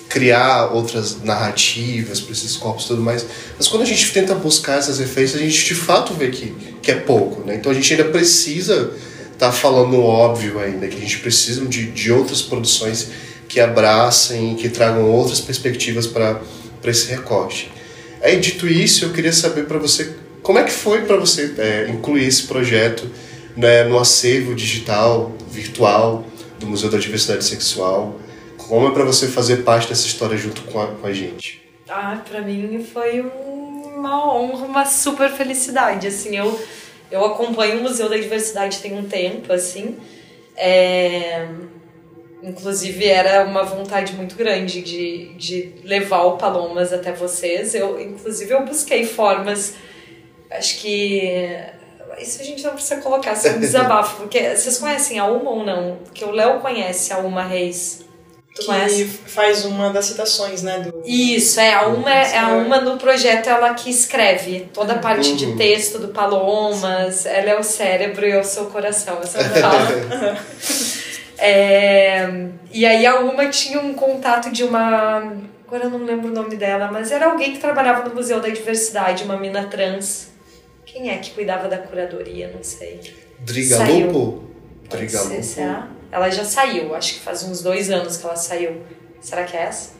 criar outras narrativas para esses corpos e tudo mais. Mas quando a gente tenta buscar essas referências, a gente de fato vê que, que é pouco, né? Então a gente ainda precisa estar tá falando óbvio ainda, que a gente precisa de, de outras produções que abracem, que tragam outras perspectivas para esse recorte. Aí, dito isso, eu queria saber para você, como é que foi para você é, incluir esse projeto né, no acervo digital, virtual do Museu da Diversidade Sexual? Como é para você fazer parte dessa história junto com a, com a gente? Ah, para mim foi uma honra, uma super felicidade. Assim, eu, eu acompanho o Museu da Diversidade tem um tempo, assim. É... Inclusive, era uma vontade muito grande de, de levar o Palomas até vocês. Eu, inclusive, eu busquei formas, acho que isso a gente não precisa colocar, assim, um desabafo, porque vocês conhecem a Uma ou não? Porque o Léo conhece a Uma Reis. Tu que conhece? faz uma das citações, né? Do... Isso, é. A Uma, é a uma no projeto, ela que escreve toda a parte uhum. de texto do Palomas. Ela é o cérebro e eu sou o coração, essa fala. é, e aí a Uma tinha um contato de uma... Agora eu não lembro o nome dela, mas era alguém que trabalhava no Museu da Diversidade, uma mina trans quem é que cuidava da curadoria? Não sei. Drigalupo? Drigalupo. Será? Ela já saiu, acho que faz uns dois anos que ela saiu. Será que é essa?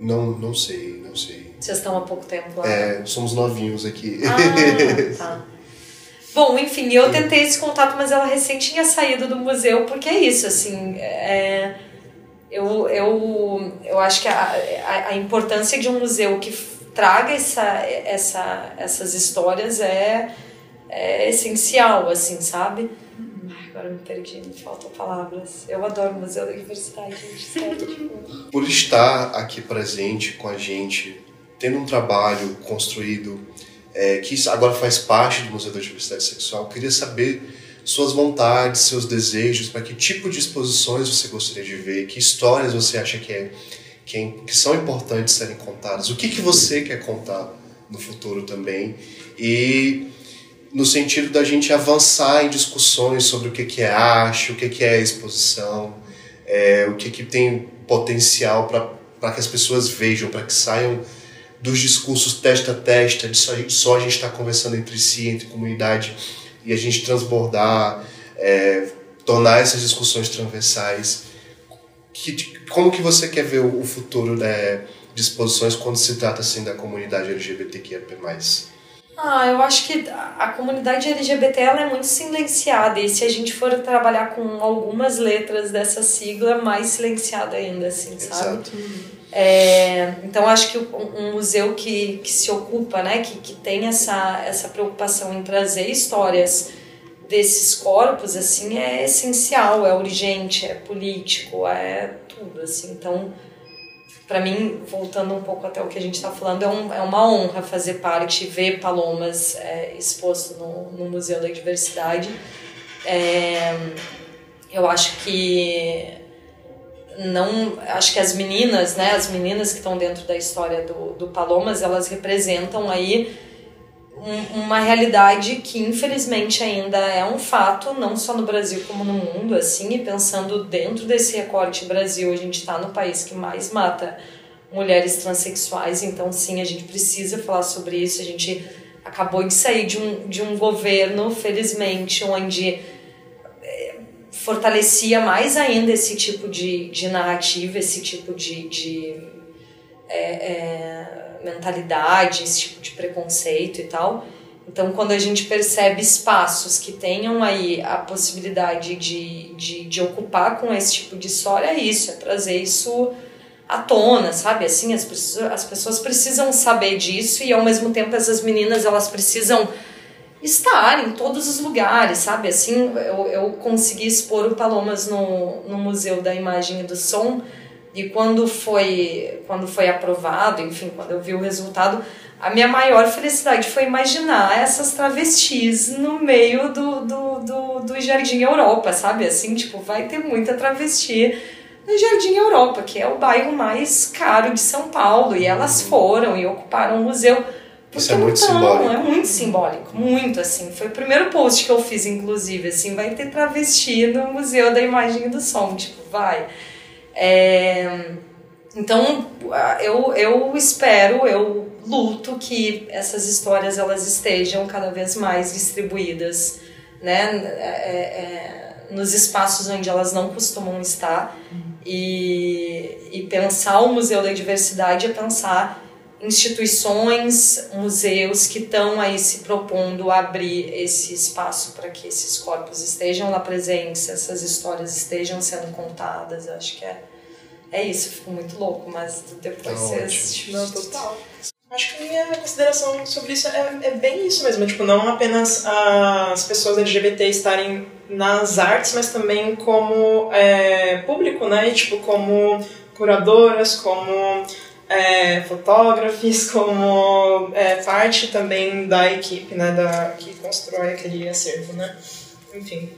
Não, não sei, não sei. Vocês estão há pouco tempo lá? É, somos novinhos aqui. Ah, tá. Bom, enfim, eu tentei esse contato, mas ela recém tinha saído do museu, porque é isso, assim, é, eu, eu, eu acho que a, a, a importância de um museu que traga essa, essa, essas histórias é, é essencial, assim, sabe? Ai, agora me perdi, me faltam palavras. Eu adoro o Museu da Diversidade, gente, sério. tipo... Por estar aqui presente com a gente, tendo um trabalho construído é, que agora faz parte do Museu da Diversidade Sexual, eu queria saber suas vontades, seus desejos, para que tipo de exposições você gostaria de ver, que histórias você acha que, é, que, é, que são importantes serem contadas, o que, que você quer contar no futuro também, e no sentido da gente avançar em discussões sobre o que, que é arte, o que, que é exposição, é, o que, que tem potencial para que as pessoas vejam, para que saiam dos discursos testa a testa, de só, só a gente estar tá conversando entre si, entre comunidade, e a gente transbordar, é, tornar essas discussões transversais. Que, como que você quer ver o futuro né, de exposições quando se trata assim da comunidade LGBTQIA+. Ah, eu acho que a comunidade LGBT ela é muito silenciada e se a gente for trabalhar com algumas letras dessa sigla, mais silenciada ainda, assim, sabe? Exato. É, então acho que um museu que, que se ocupa, né, que, que tem essa, essa preocupação em trazer histórias desses corpos, assim, é essencial, é urgente, é político, é tudo, assim. Então, para mim, voltando um pouco até o que a gente está falando, é, um, é uma honra fazer parte, ver Palomas é, exposto no, no Museu da Diversidade. É, eu acho que não acho que as meninas né as meninas que estão dentro da história do, do Palomas elas representam aí um, uma realidade que infelizmente ainda é um fato não só no Brasil como no mundo assim e pensando dentro desse recorte Brasil a gente está no país que mais mata mulheres transexuais então sim a gente precisa falar sobre isso. A gente acabou de sair de um, de um governo felizmente onde fortalecia mais ainda esse tipo de, de narrativa, esse tipo de, de é, é, mentalidade, esse tipo de preconceito e tal. Então, quando a gente percebe espaços que tenham aí a possibilidade de, de, de ocupar com esse tipo de história, é isso, é trazer isso à tona, sabe? Assim, as pessoas, as pessoas precisam saber disso e, ao mesmo tempo, essas meninas, elas precisam estar em todos os lugares, sabe? Assim, eu, eu consegui expor o Palomas no, no Museu da Imagem e do Som e quando foi, quando foi aprovado, enfim, quando eu vi o resultado, a minha maior felicidade foi imaginar essas travestis no meio do, do, do, do Jardim Europa, sabe? Assim, tipo, vai ter muita travesti no Jardim Europa, que é o bairro mais caro de São Paulo, e elas foram e ocuparam o museu isso é muito então, simbólico. É muito simbólico, muito assim. Foi o primeiro post que eu fiz, inclusive, assim, vai ter travesti no Museu da Imagem e do Som, tipo, vai. É... Então, eu, eu espero, eu luto que essas histórias elas estejam cada vez mais distribuídas, né, é, é, nos espaços onde elas não costumam estar. E, e pensar o Museu da Diversidade é pensar instituições, museus que estão aí se propondo abrir esse espaço para que esses corpos estejam lá presentes, essas histórias estejam sendo contadas. Eu acho que é, é isso, fico muito louco, mas depois tá você assiste. Não, total. Acho que a minha consideração sobre isso é, é bem isso mesmo, tipo, não apenas as pessoas LGBT estarem nas artes, mas também como é, público, né? E, tipo, como curadoras, como é, fotógrafos, como é, parte também da equipe né, da, que constrói aquele acervo, né? Enfim.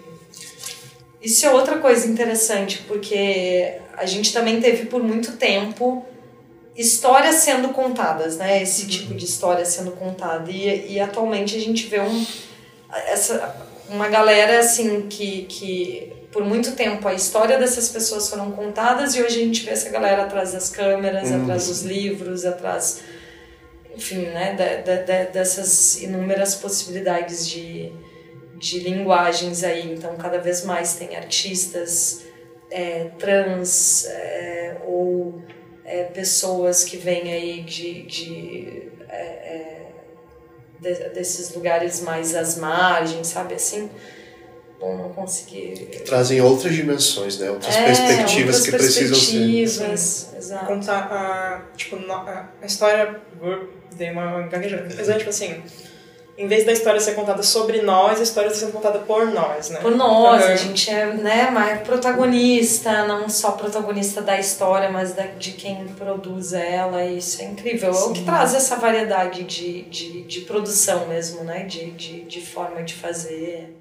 Isso é outra coisa interessante, porque a gente também teve por muito tempo histórias sendo contadas, né? Esse uhum. tipo de história sendo contada. E, e atualmente a gente vê um, essa, uma galera assim que, que por muito tempo a história dessas pessoas foram contadas e hoje a gente vê essa galera atrás das câmeras, uhum. atrás dos livros, atrás, enfim, né, de, de, de, dessas inúmeras possibilidades de, de linguagens aí. Então, cada vez mais tem artistas é, trans é, ou é, pessoas que vêm aí de, de, é, é, de, desses lugares mais às margens, sabe assim? Conseguir. Que trazem outras dimensões, né? Outras é, perspectivas outras que precisam ser. Exato. Contar a, tipo, a, história. Dei uma gaguejada. Mas é tipo assim. em vez da história ser contada sobre nós, a história está sendo contada por nós, né? Por nós, Uhum. a gente é né, mais protagonista, não só protagonista da história, mas da, de quem produz ela, e isso é incrível. É o que traz essa variedade de, de, de produção mesmo, né? De, de, de forma de fazer.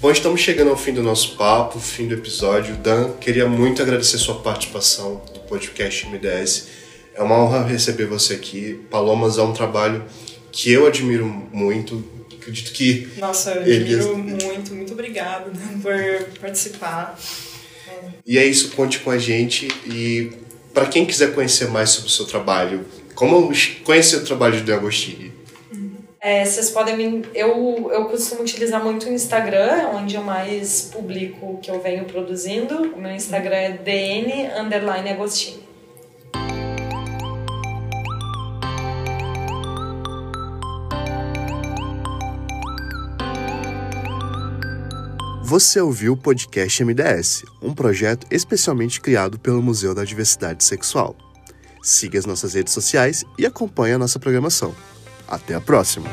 Bom, estamos chegando ao fim do nosso papo, fim do episódio. Dan, queria muito agradecer sua participação no podcast MDS. É uma honra receber você aqui. Palomas é um trabalho que eu admiro muito. Acredito que Nossa, eu admiro muito, muito obrigada né, por participar. E é isso, conte com a gente. E para quem quiser conhecer mais sobre o seu trabalho, como conhecer o trabalho de Dan Agostini? É, vocês podem me. Eu, eu costumo utilizar muito o Instagram, onde eu mais publico o que eu venho produzindo. O meu Instagram é dn underline. Você ouviu o podcast MDS, um projeto especialmente criado pelo Museu da Diversidade Sexual. Siga as nossas redes sociais e acompanhe a nossa programação. Até a próxima!